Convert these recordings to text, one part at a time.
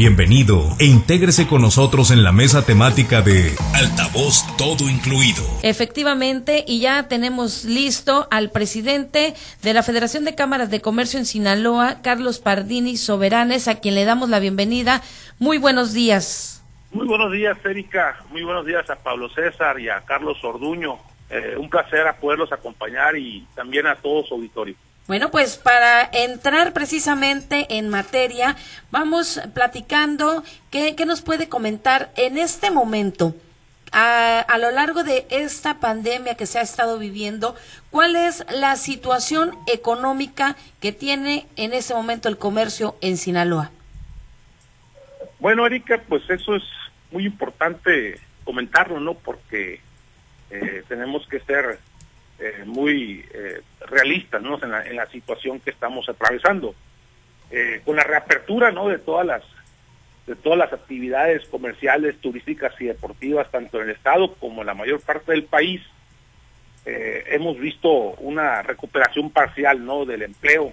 Bienvenido e intégrese con nosotros en la mesa temática de Altavoz Todo Incluido. Efectivamente, y ya tenemos listo al presidente de la Federación de Cámaras de Comercio en Sinaloa, Carlos Pardini Soberanes, a quien le damos la bienvenida. Muy buenos días. Muy buenos días, Erika. Muy buenos días a Pablo César y a Carlos Orduño. Eh, un placer a poderlos acompañar y también a todos su auditorio. Bueno, pues para entrar precisamente en materia, vamos platicando qué, nos puede comentar en este momento. A, a, lo largo de esta pandemia que se ha estado viviendo, ¿cuál es la situación económica que tiene en ese momento el comercio en Sinaloa? Bueno, Erika, pues eso es muy importante comentarlo, ¿no? Porque eh, tenemos que ser eh, muy eh, realistas ¿no? en, la, en la situación que estamos atravesando. Eh, con la reapertura ¿no? de todas las de todas las actividades comerciales, turísticas y deportivas, tanto en el estado como en la mayor parte del país, eh, hemos visto una recuperación parcial ¿no? del empleo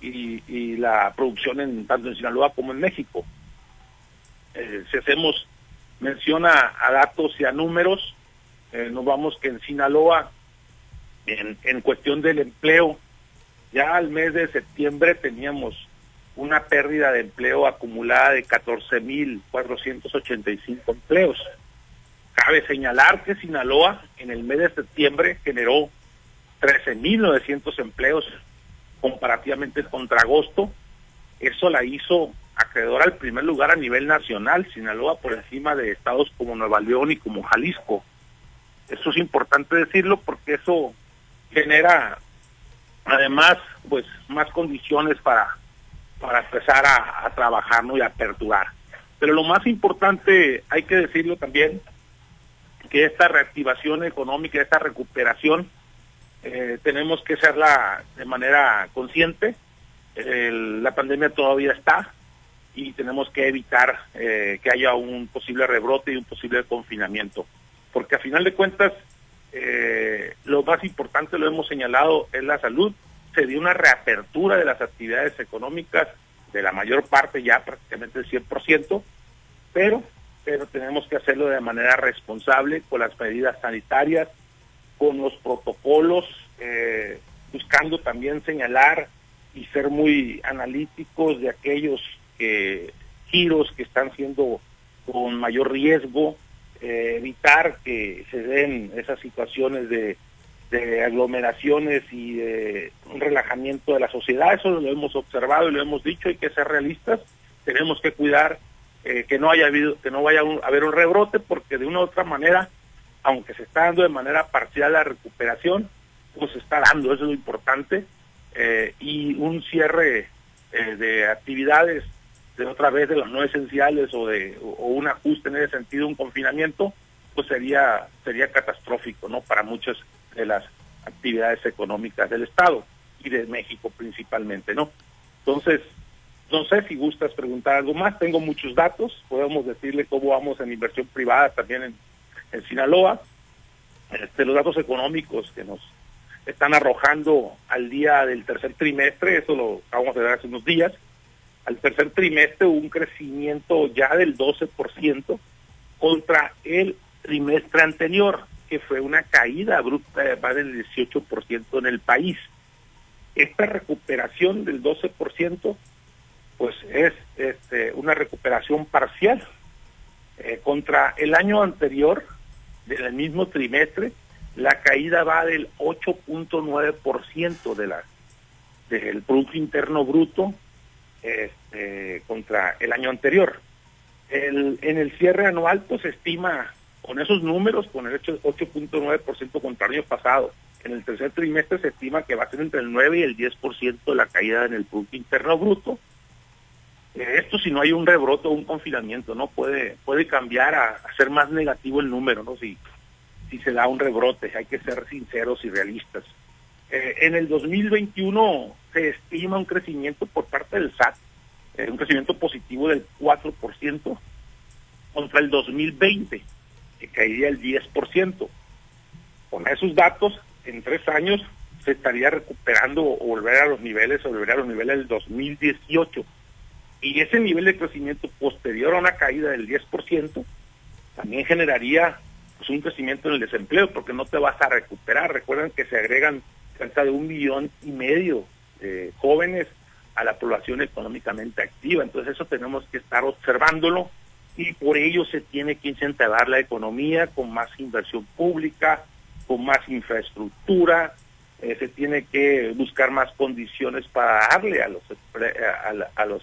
y, la producción en tanto en Sinaloa como en México. Eh, si hacemos mención a, datos y a números, nos vamos que en Sinaloa en, cuestión del empleo, ya al mes de septiembre teníamos una pérdida de empleo acumulada de 14.485 empleos. Cabe señalar que Sinaloa en el mes de septiembre generó 13.900 empleos comparativamente contra agosto. Eso la hizo acreedor al primer lugar a nivel nacional, Sinaloa por encima de estados como Nueva León y como Jalisco. Eso es importante decirlo porque eso genera además pues más condiciones para para empezar a, trabajar ¿no? y a aperturar. Pero lo más importante, hay que decirlo también, que esta reactivación económica, esta recuperación, eh, tenemos que hacerla de manera consciente. la pandemia todavía está y tenemos que evitar eh, que haya un posible rebrote y un posible confinamiento. Porque a final de cuentas, eh, lo más importante, lo hemos señalado, es la salud. Se dio una reapertura de las actividades económicas de la mayor parte, ya prácticamente el 100%, pero, pero tenemos que hacerlo de manera responsable, con las medidas sanitarias, con los protocolos, eh, buscando también señalar y ser muy analíticos de aquellos que, giros que están siendo con mayor riesgo, eh, evitar que se den esas situaciones de, aglomeraciones y de un relajamiento de la sociedad. Eso lo hemos observado y lo hemos dicho, hay que ser realistas, tenemos que cuidar eh, que no haya habido, que no vaya a haber un rebrote, porque de una u otra manera, aunque se está dando de manera parcial la recuperación, pues se está dando, eso es lo importante, eh, y un cierre de actividades de otra vez de los no esenciales o de o un ajuste en ese sentido, un confinamiento, pues sería sería catastrófico, ¿no? Para muchas de las actividades económicas del Estado y de México principalmente, ¿no? Entonces, no sé si gustas preguntar algo más, tengo muchos datos, podemos decirle cómo vamos en inversión privada también en, en Sinaloa, este, los datos económicos que nos están arrojando al día del tercer trimestre, eso lo acabamos de ver hace unos días, al tercer trimestre hubo un crecimiento ya del 12% contra el trimestre anterior, que fue una caída abrupta más del 18% en el país. Esta recuperación del 12% pues es este, una recuperación parcial eh, contra el año anterior del mismo trimestre la caída va del 8.9% de la del producto interno bruto este, contra el año anterior. El, en el cierre anual, pues se estima con esos números, con el 8.9% contra el año pasado. En el tercer trimestre se estima que va a ser entre el 9 y el 10% de la caída en el Producto Interno Bruto. Eh, esto si no hay un rebroto un confinamiento, ¿no? Puede, puede cambiar a, a, ser más negativo el número, ¿no? Si, si se da un rebrote, hay que ser sinceros y realistas. Eh, en el 2021 se estima un crecimiento por parte del SAT, eh, un crecimiento positivo del 4% contra el 2020, que caería el 10%. Con esos datos, en tres años se estaría recuperando o volver a los niveles, o volver a los niveles del 2018. Y ese nivel de crecimiento posterior a una caída del 10% también generaría pues, un crecimiento en el desempleo porque no te vas a recuperar. Recuerden que se agregan cerca de un millón y medio de jóvenes a la población económicamente activa. Entonces eso tenemos que estar observándolo y por ello se tiene que incentivar la economía con más inversión pública, con más infraestructura, eh, se tiene que buscar más condiciones para darle a los a, los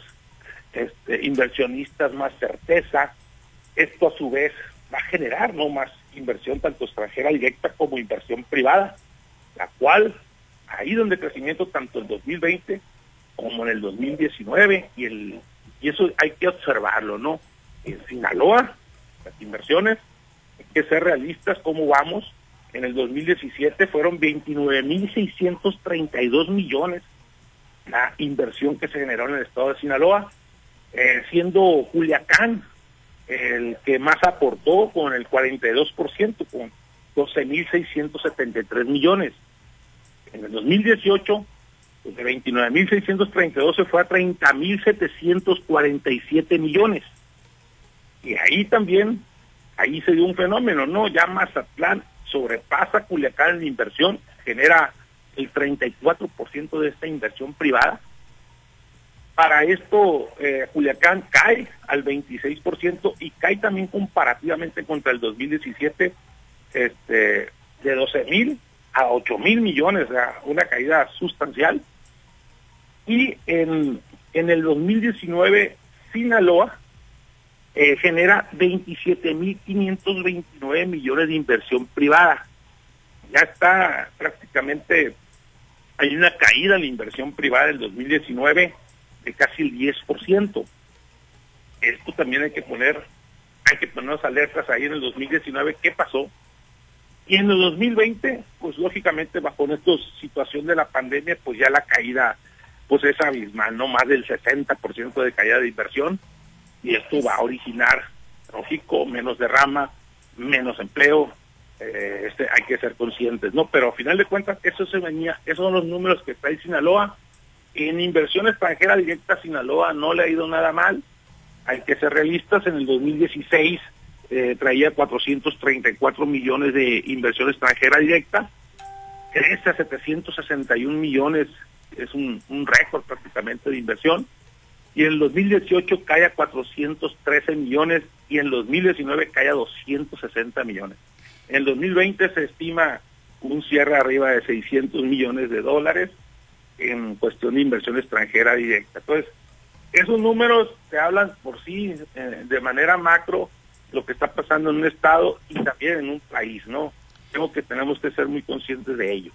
este, inversionistas más certeza. Esto a su vez va a generar no más inversión tanto extranjera directa como inversión privada, la cual ahí donde crecimiento tanto en 2020 como en el 2019 y el y eso hay que observarlo, ¿no? En Sinaloa, las inversiones, hay que ser realistas cómo vamos. En el 2017 fueron 29.632 millones la inversión que se generó en el estado de Sinaloa, eh, siendo Culiacán el que más aportó con el 42%, con 12.673 millones. En el 2018 de 29.632 se fue a 30.747 millones. Y ahí también, ahí se dio un fenómeno, ¿no? Ya Mazatlán sobrepasa Culiacán en inversión, genera el 34% de esta inversión privada. Para esto, eh, Culiacán cae al 26% y cae también comparativamente contra el 2017 este, de 12 mil a 8 mil millones, una caída sustancial. Y en, en el 2019, Sinaloa eh, genera 27.529 millones de inversión privada. Ya está prácticamente, hay una caída en la inversión privada del 2019 de casi el 10%. Esto también hay que poner, hay que ponernos alertas ahí en el 2019, ¿qué pasó? Y en el 2020, pues lógicamente bajo esta situación de la pandemia, pues ya la caída pues es abismal, no más del 60% de caída de inversión y esto va a originar, lógico, menos derrama, menos empleo, eh, este, hay que ser conscientes, ¿no? Pero a final de cuentas, eso se venía, esos son los números que en Sinaloa. En inversión extranjera directa, Sinaloa no le ha ido nada mal. Hay que ser realistas, en el 2016 eh, traía 434 millones de inversión extranjera directa, crece a 761 millones es un, récord prácticamente de inversión, y en el 2018 cae a 413 millones y en el 2019 cae a 260 millones. En el 2020 se estima un cierre arriba de 600 millones de dólares en cuestión de inversión extranjera directa. Entonces, esos números te hablan por sí eh, de manera macro lo que está pasando en un estado y también en un país, ¿no? Creo que tenemos que ser muy conscientes de ello.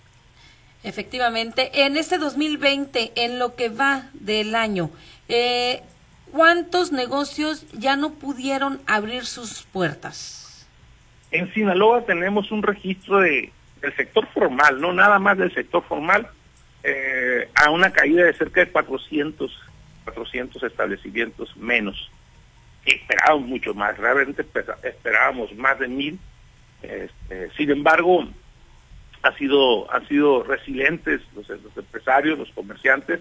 Efectivamente, en este 2020, en lo que va del año, eh, ¿cuántos negocios ya no pudieron abrir sus puertas? En Sinaloa tenemos un registro de, del sector formal, no nada más del sector formal, eh, a una caída de cerca de 400, 400 establecimientos menos. Esperábamos mucho más, realmente esperábamos más de mil. Este, sin embargo, ha sido, han sido resilientes los, empresarios, los comerciantes,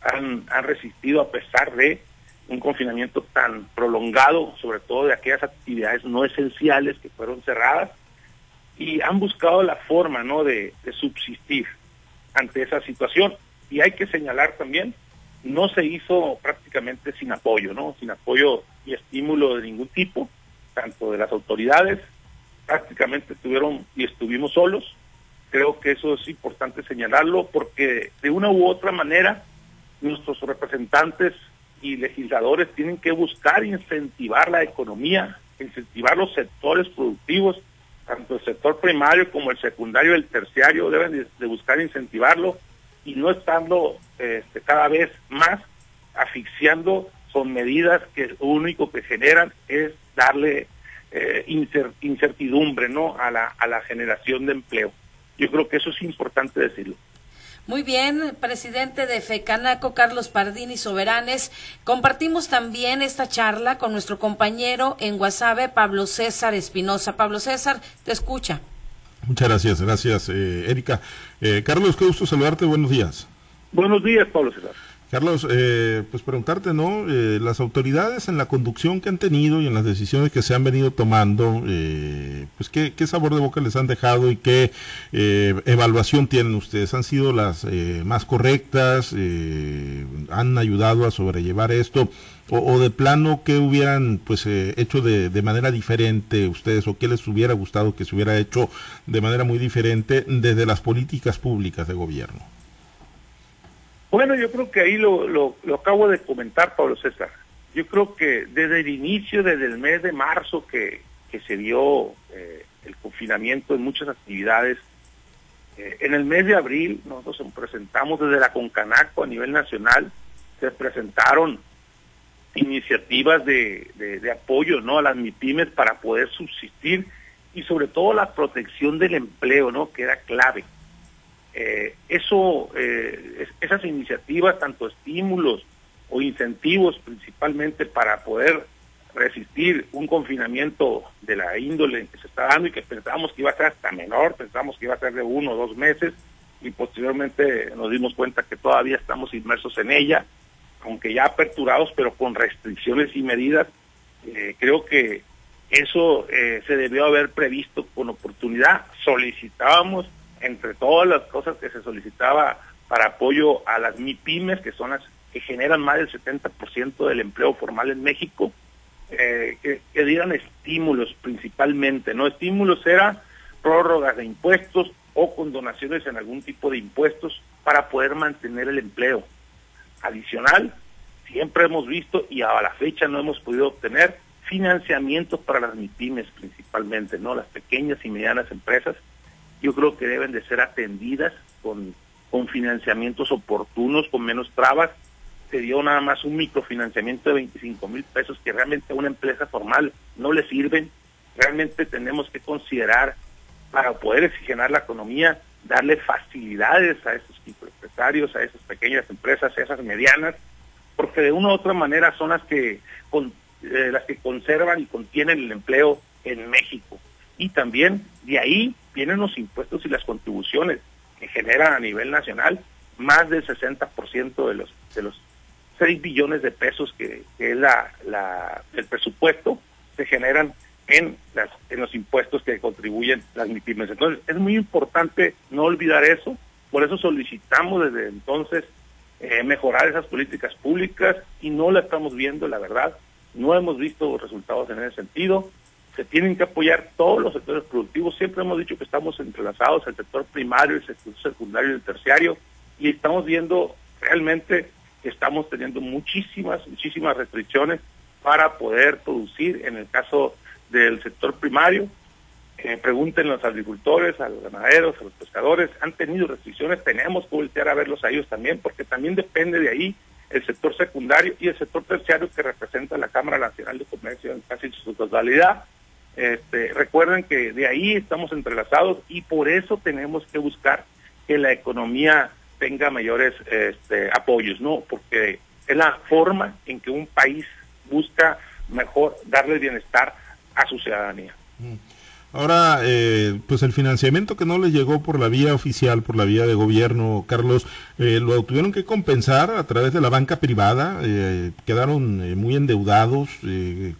han, han resistido a pesar de un confinamiento tan prolongado, sobre todo de aquellas actividades no esenciales que fueron cerradas, y han buscado la forma ¿no? de, de subsistir ante esa situación. Y hay que señalar también, no se hizo prácticamente sin apoyo, ¿no? Sin apoyo y estímulo de ningún tipo, tanto de las autoridades, prácticamente estuvieron y estuvimos solos, Creo que eso es importante señalarlo porque de una u otra manera nuestros representantes y legisladores tienen que buscar incentivar la economía, incentivar los sectores productivos, tanto el sector primario como el secundario el terciario deben de, buscar incentivarlo y no estando este, cada vez más asfixiando con medidas que lo único que generan es darle eh, incertidumbre no a la, a la generación de empleo. Yo creo que eso es importante decirlo. Muy bien, presidente de FECANACO, Carlos Pardini Soberanes. Compartimos también esta charla con nuestro compañero en Guasave, Pablo César Espinosa. Pablo César, te escucha. Muchas gracias, gracias, eh, Erika. Eh, Carlos, qué gusto saludarte, buenos días. Buenos días, Pablo César. Carlos, eh, pues preguntarte, ¿no? Eh, las autoridades en la conducción que han tenido y en las decisiones que se han venido tomando, eh, pues ¿qué, sabor de boca les han dejado y qué evaluación tienen ustedes. ¿Han sido las más correctas? ¿Han ayudado a sobrellevar esto? O, de plano, ¿qué hubieran pues hecho de, de manera diferente ustedes o qué les hubiera gustado que se hubiera hecho de manera muy diferente desde las políticas públicas de gobierno? Bueno, yo creo que ahí lo, lo, acabo de comentar, Pablo César. Yo creo que desde el inicio, desde el mes de marzo que, que se dio eh, el confinamiento en muchas actividades, eh, en el mes de abril nosotros nos presentamos desde la Concanaco a nivel nacional, se presentaron iniciativas de, de, apoyo ¿no? a las MIPIMES para poder subsistir y sobre todo la protección del empleo, ¿no? que era clave. Eh, eso, eh, esas iniciativas, tanto estímulos o incentivos principalmente para poder resistir un confinamiento de la índole que se está dando y que pensábamos que iba a ser hasta menor, pensábamos que iba a ser de uno o dos meses y posteriormente nos dimos cuenta que todavía estamos inmersos en ella, aunque ya aperturados pero con restricciones y medidas. Eh, creo que eso se debió haber previsto con oportunidad. Solicitábamos entre todas las cosas que se solicitaba para apoyo a las MIPIMES, que son las que generan más del 70% del empleo formal en México, eh, que, dieran estímulos principalmente, ¿no? Estímulos era prórrogas de impuestos o condonaciones en algún tipo de impuestos para poder mantener el empleo. Adicional, siempre hemos visto y a la fecha no hemos podido obtener financiamientos para las MIPIMES principalmente, ¿no? Las pequeñas y medianas empresas yo creo que deben de ser atendidas con, con financiamientos oportunos, con menos trabas. Se dio nada más un microfinanciamiento de 25 mil pesos que realmente a una empresa formal no le sirven. Realmente tenemos que considerar para poder exigenar la economía, darle facilidades a esos a esas pequeñas empresas, a esas medianas, porque de una u otra manera son las que con, eh, las que conservan y contienen el empleo en México. Y también de ahí vienen los impuestos y las contribuciones que generan a nivel nacional más del 60% de los de los 6 billones de pesos que, es la, la, el presupuesto se generan en las en los impuestos que contribuyen las MIPIMES. Entonces, es muy importante no olvidar eso, por eso solicitamos desde entonces eh, mejorar esas políticas públicas y no la estamos viendo, la verdad, no hemos visto resultados en ese sentido se tienen que apoyar todos los sectores productivos. Siempre hemos dicho que estamos entrelazados, el sector primario, el sector secundario y el terciario, y estamos viendo realmente que estamos teniendo muchísimas, muchísimas restricciones para poder producir. En el caso del sector primario, eh, pregunten a los agricultores, a los ganaderos, a los pescadores, han tenido restricciones, tenemos que voltear a verlos a ellos también, porque también depende de ahí el sector secundario y el sector terciario que representa la Cámara Nacional de Comercio en casi su totalidad este, recuerden que de ahí estamos entrelazados y por eso tenemos que buscar que la economía tenga mayores este, apoyos, ¿no? Porque es la forma en que un país busca mejor darle bienestar a su ciudadanía. Mm. Ahora, eh, pues el financiamiento que no les llegó por la vía oficial, por la vía de gobierno, Carlos, eh, lo tuvieron que compensar a través de la banca privada, eh, quedaron muy endeudados.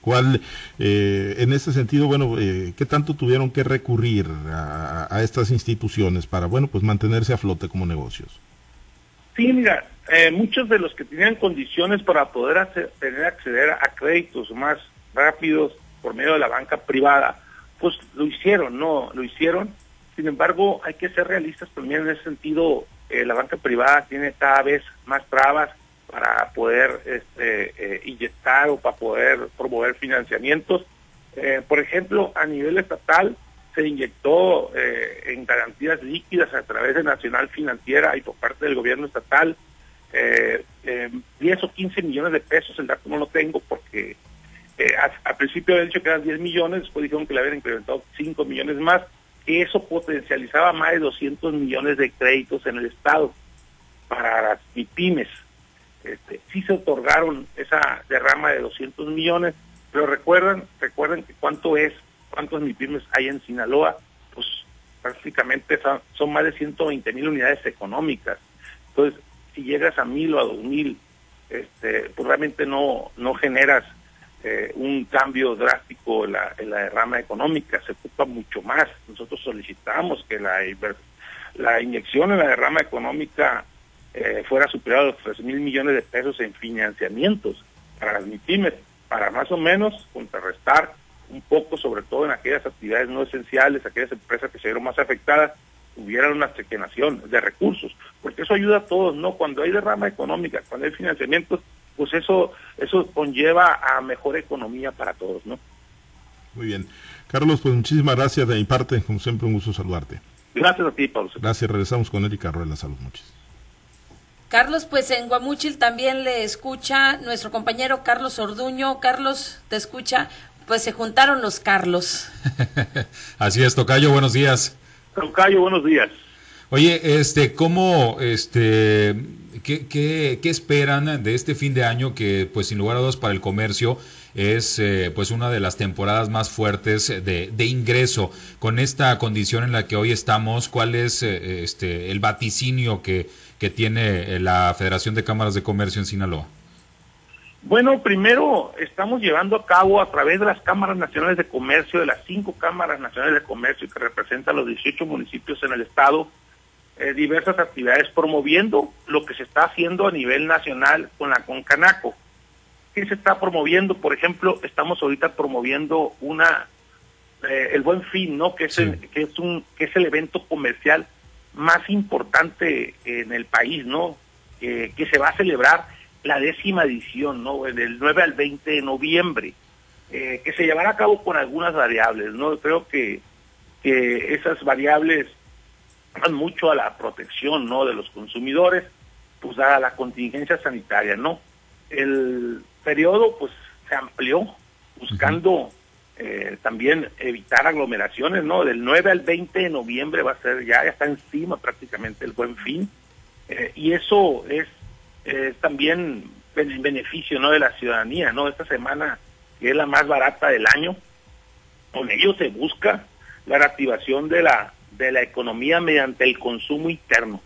¿Cuál, en ese sentido, bueno, qué tanto tuvieron que recurrir a, estas instituciones para, bueno, pues mantenerse a flote como negocios? Sí, mira, muchos de los que tenían condiciones para poder tener acceder a créditos más rápidos por medio de la banca privada, pues lo hicieron, no, lo hicieron. Sin embargo, hay que ser realistas también en ese sentido. Eh, la banca privada tiene cada vez más trabas para poder este, eh, inyectar o para poder promover financiamientos. Eh, por ejemplo, a nivel estatal se inyectó en garantías líquidas a través de Nacional Financiera y por parte del gobierno estatal 10 o 15 millones de pesos, el dato no lo tengo porque eh, al principio habían dicho que eran 10 millones, después dijeron que le habían incrementado 5 millones más, que eso potencializaba más de 200 millones de créditos en el Estado para las MIPIMES. Este, sí se otorgaron esa derrama de 200 millones, pero recuerden, recuerden que cuánto es, cuántos MIPIMES hay en Sinaloa, pues prácticamente son, son más de 120 mil unidades económicas. Entonces, si llegas a mil o a dos mil, este, pues realmente no, no generas eh, un cambio drástico en la, en la derrama económica, se ocupa mucho más. Nosotros solicitamos que la, la inyección en la derrama económica eh, fuera superior a los 3 mil millones de pesos en financiamientos para las MIPIMES, para más o menos contrarrestar un poco, sobre todo en aquellas actividades no esenciales, aquellas empresas que se vieron más afectadas, hubieran una chequenación de recursos, porque eso ayuda a todos, ¿no? Cuando hay derrama económica, cuando hay financiamientos, pues eso, eso conlleva a mejor economía para todos, ¿no? Muy bien. Carlos, pues muchísimas gracias de mi parte, como siempre un gusto saludarte. Gracias a ti, Pablo. Gracias, regresamos con Erika Rueda, salud, muchas. Carlos, pues en Guamúchil también le escucha nuestro compañero Carlos Orduño. Carlos, te escucha. Pues se juntaron los Carlos. Así es, Tocayo, buenos días. Tocayo, buenos días. Oye, este, ¿cómo, este, qué, qué, esperan de este fin de año que, pues, sin lugar a dudas para el comercio es, eh, pues, una de las temporadas más fuertes de, de, ingreso? Con esta condición en la que hoy estamos, ¿cuál es, eh, este, el vaticinio que, que tiene eh, la Federación de Cámaras de Comercio en Sinaloa? Bueno, primero estamos llevando a cabo a través de las cámaras nacionales de comercio, de las cinco cámaras nacionales de comercio que representan los 18 municipios en el estado, eh, diversas actividades promoviendo lo que se está haciendo a nivel nacional con la Concanaco. ¿Qué se está promoviendo? Por ejemplo, estamos ahorita promoviendo una eh, el Buen Fin, ¿no? Que es, el, que es un que es el evento comercial más importante en el país, ¿no? que se va a celebrar la décima edición, ¿no? Del 9 al 20 de noviembre, eh, que se llevará a cabo con algunas variables, ¿no? Creo que, que esas variables mucho a la protección, ¿no? De los consumidores, pues a la contingencia sanitaria, ¿no? El periodo, pues, se amplió buscando eh, también evitar aglomeraciones, ¿no? Del 9 al 20 de noviembre va a ser ya, ya está encima prácticamente el buen fin, eh, y eso es es también en beneficio no de la ciudadanía, ¿no? Esta semana, que es la más barata del año, con ello se busca la reactivación de la, de la economía mediante el consumo interno,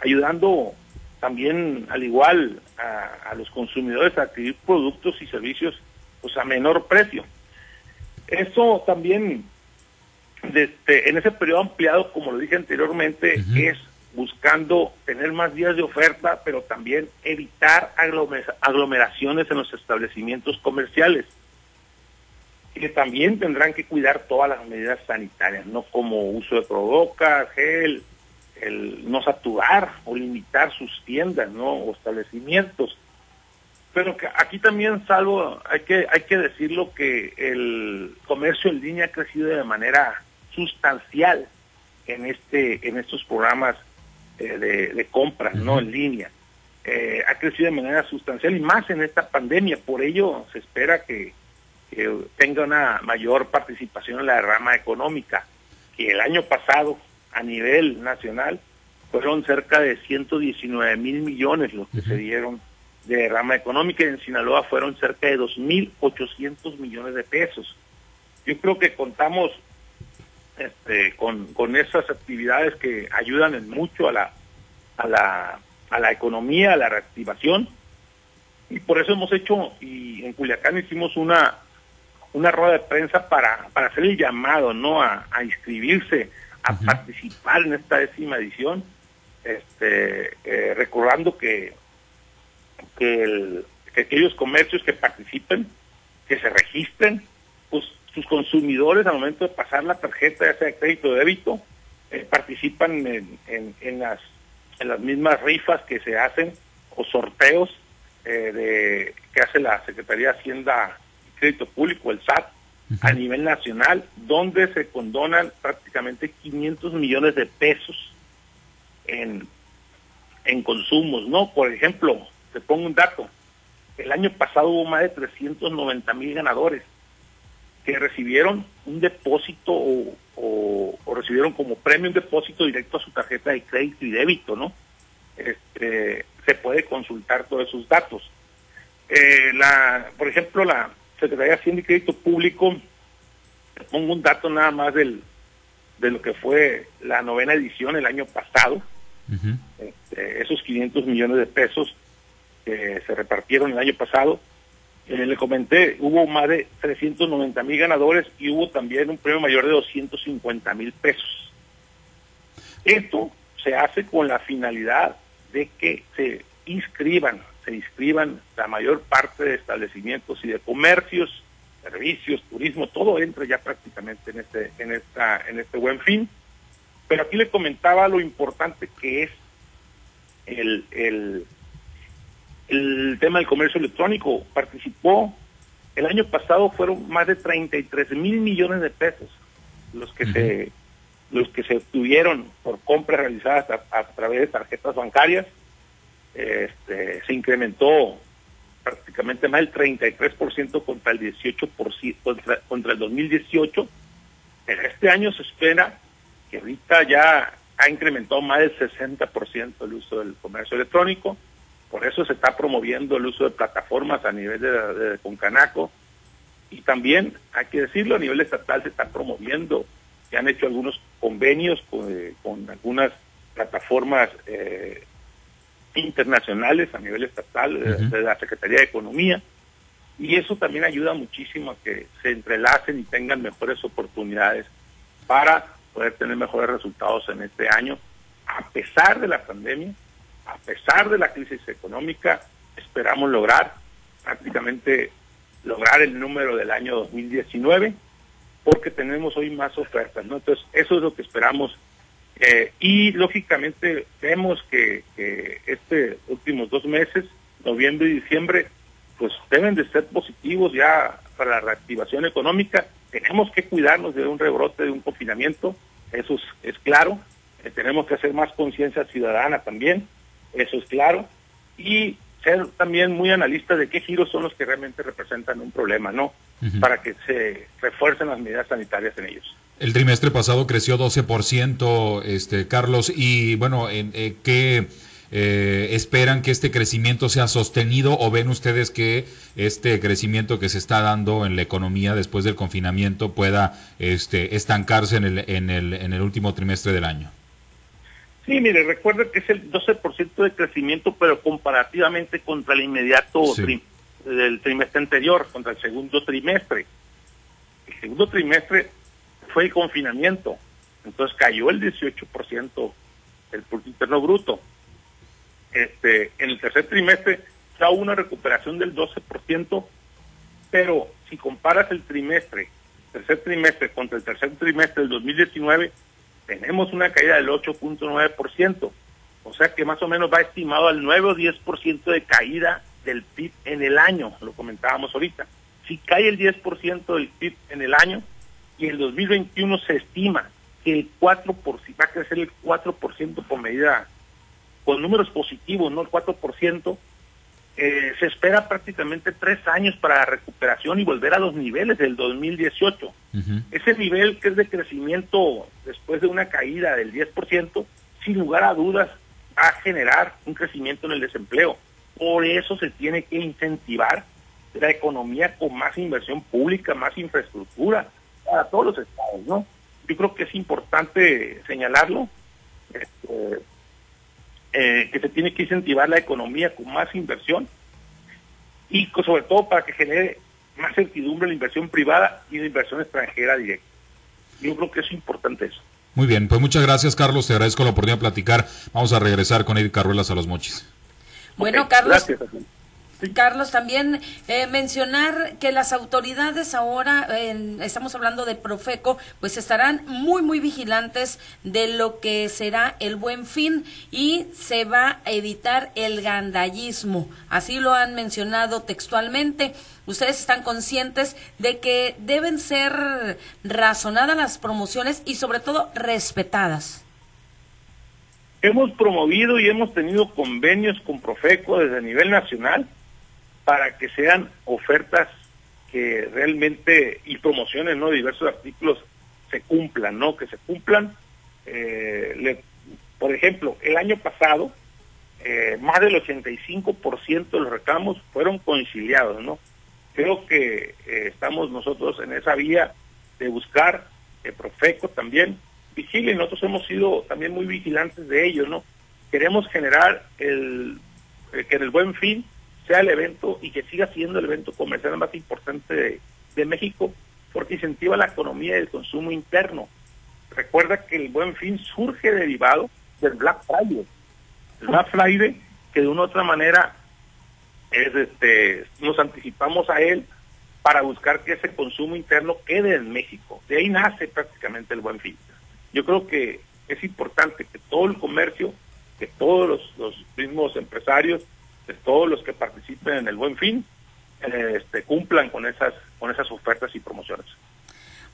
ayudando también al igual a, los consumidores a adquirir productos y servicios pues a menor precio. Eso también desde, en ese periodo ampliado, como lo dije anteriormente, es buscando tener más días de oferta, pero también evitar aglomeraciones en los establecimientos comerciales, que también tendrán que cuidar todas las medidas sanitarias, no como uso de provocas, gel, el no saturar o limitar sus tiendas, ¿no? o establecimientos. Pero que aquí también salvo hay que hay que decirlo que el comercio en línea ha crecido de manera sustancial en este en estos programas eh, de, compras, ¿no? En línea. Eh, ha crecido de manera sustancial y más en esta pandemia. Por ello se espera que, tenga una mayor participación en la rama económica, que el año pasado a nivel nacional fueron cerca de 119 mil millones los que se dieron de rama económica y en Sinaloa fueron cerca de 2.800 millones de pesos. Yo creo que contamos este, con, con esas actividades que ayudan en mucho a la, a la, a la economía, a la reactivación. Y por eso hemos hecho, y en Culiacán hicimos una, una rueda de prensa para, para hacer el llamado, ¿no? A, inscribirse, a participar en esta décima edición, este, eh, recordando que, que, el, que aquellos comercios que participen, que se registren, pues sus consumidores al momento de pasar la tarjeta, ya sea de crédito o débito, eh, participan en, en, las, en las mismas rifas que se hacen o sorteos eh, de que hace la Secretaría de Hacienda Crédito Público, el SAT, a nivel nacional, donde se condonan prácticamente 500 millones de pesos en, en consumos, ¿no? Por ejemplo, te pongo un dato, el año pasado hubo más de 390 mil ganadores que recibieron un depósito o, recibieron como premio un depósito directo a su tarjeta de crédito y débito, ¿no? Este, se puede consultar todos esos datos. Eh, la, por ejemplo, la Secretaría de Hacienda y Crédito Público, pongo un dato nada más del, de lo que fue la novena edición el año pasado, este, esos 500 millones de pesos que se repartieron el año pasado. Eh, le comenté, hubo más de 390 mil ganadores y hubo también un premio mayor de 250 mil pesos. Esto se hace con la finalidad de que se inscriban, se inscriban la mayor parte de establecimientos y de comercios, servicios, turismo, todo entra ya prácticamente en este, en esta, en este buen fin. Pero aquí le comentaba lo importante que es el, el, el tema del comercio electrónico. Participó, el año pasado fueron más de 33 mil millones de pesos los que se los que se obtuvieron por compras realizadas a, través de tarjetas bancarias. Este, se incrementó prácticamente más del 33% contra el 18% contra, contra el 2018. Este año se espera que ahorita ya ha incrementado más del 60% el uso del comercio electrónico. Por eso se está promoviendo el uso de plataformas a nivel de, Concanaco. Y también, hay que decirlo, a nivel estatal se está promoviendo. Se han hecho algunos convenios con, eh, algunas plataformas eh, internacionales a nivel estatal, de la Secretaría de Economía, y eso también ayuda muchísimo a que se entrelacen y tengan mejores oportunidades para poder tener mejores resultados en este año, a pesar de la pandemia, a pesar de la crisis económica, esperamos lograr prácticamente lograr el número del año 2019, porque tenemos hoy más ofertas, ¿no? Entonces, eso es lo que esperamos eh, y lógicamente vemos que, que este últimos dos meses, noviembre y diciembre, pues deben de ser positivos ya para la reactivación económica. Tenemos que cuidarnos de un rebrote, de un confinamiento, eso es, claro. Eh, tenemos que hacer más conciencia ciudadana también, eso es claro. Y ser también muy analistas de qué giros son los que realmente representan un problema, ¿no? Para que se refuercen las medidas sanitarias en ellos. El trimestre pasado creció 12%, este, Carlos, y bueno, en, eh, ¿qué eh, esperan que este crecimiento sea sostenido o ven ustedes que este crecimiento que se está dando en la economía después del confinamiento pueda este, estancarse en el, en, el, en el último trimestre del año? Sí, mire, recuerda que es el 12% de crecimiento, pero comparativamente contra el inmediato del trimestre anterior, contra el segundo trimestre. El segundo trimestre fue el confinamiento. Entonces cayó el 18% del Producto Interno Bruto. Este, en el tercer trimestre ya hubo una recuperación del 12%, pero si comparas el trimestre, tercer trimestre contra el tercer trimestre del 2019, tenemos una caída del 8.9%. O sea que más o menos va estimado al 9 o 10% de caída del PIB en el año, lo comentábamos ahorita. Si cae el 10% del PIB en el año, y el 2021 se estima que el 4%, va a crecer el 4% por medida, con números positivos, no el 4%, eh, se espera prácticamente tres años para la recuperación y volver a los niveles del 2018. Ese nivel que es de crecimiento después de una caída del 10%, sin lugar a dudas, va a generar un crecimiento en el desempleo. Por eso se tiene que incentivar la economía con más inversión pública, más infraestructura, a todos los estados, ¿no? Yo creo que es importante señalarlo, este, eh, que se tiene que incentivar la economía con más inversión y sobre todo para que genere más certidumbre la inversión privada y la inversión extranjera directa. Yo creo que es importante eso. Muy bien, pues muchas gracias Carlos, te agradezco la oportunidad de platicar. Vamos a regresar con Edith Carruelas a los mochis. Bueno, Carlos. Gracias. Carlos, también eh, mencionar que las autoridades ahora, estamos hablando de Profeco, pues estarán muy, muy vigilantes de lo que será el buen fin y se va a evitar el gandallismo. Así lo han mencionado textualmente. Ustedes están conscientes de que deben ser razonadas las promociones y sobre todo respetadas. Hemos promovido y hemos tenido convenios con Profeco desde el nivel nacional para que sean ofertas que realmente y promociones no diversos artículos se cumplan no que se cumplan. Eh, por ejemplo el año pasado eh, más del 85% de los reclamos fueron conciliados no creo que eh, estamos nosotros en esa vía de buscar el Profeco también. Vigile nosotros hemos sido también muy vigilantes de ello no queremos generar el eh, que en el Buen Fin sea el evento y que siga siendo el evento comercial más importante de, México porque incentiva la economía y el consumo interno. Recuerda que el Buen Fin surge derivado del Black Friday. El Black Friday que de una u otra manera es este nos anticipamos a él para buscar que ese consumo interno quede en México. De ahí nace prácticamente el buen fin. Yo creo que es importante que todo el comercio, que todos los mismos empresarios, que todos los que participen en el buen fin, este, cumplan con esas, con esas ofertas y promociones.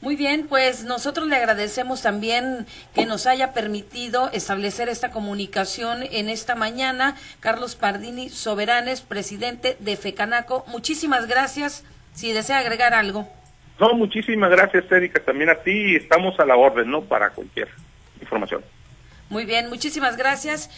Muy bien, pues nosotros le agradecemos también que nos haya permitido establecer esta comunicación en esta mañana. Carlos Pardini Soberanes, presidente de FECANACO. Muchísimas gracias. Si desea agregar algo. No, muchísimas gracias, Erika. También a ti estamos a la orden, ¿no? Para cualquier información. Muy bien, muchísimas gracias.